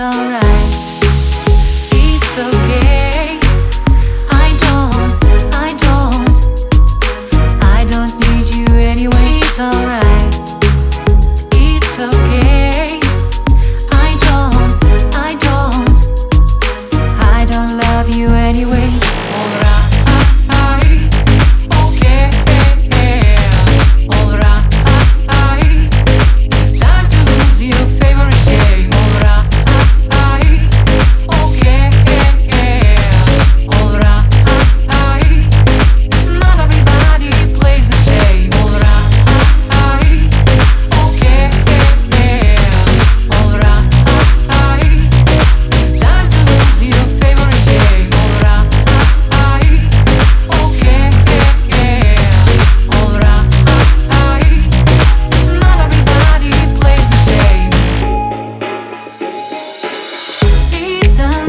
alright.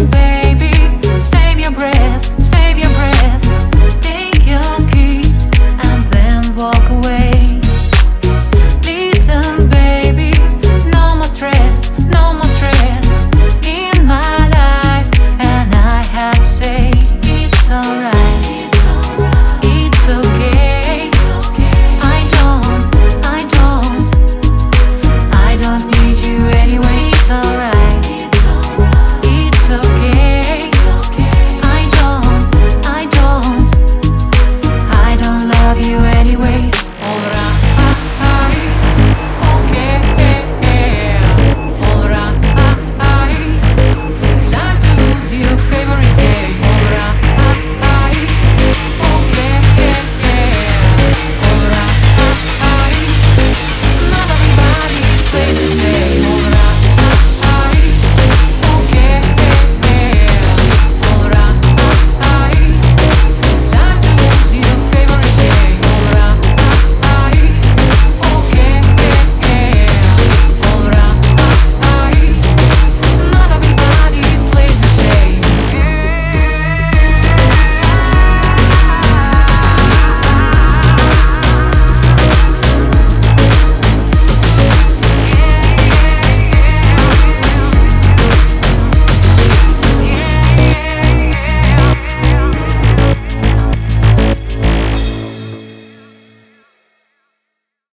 away anyway.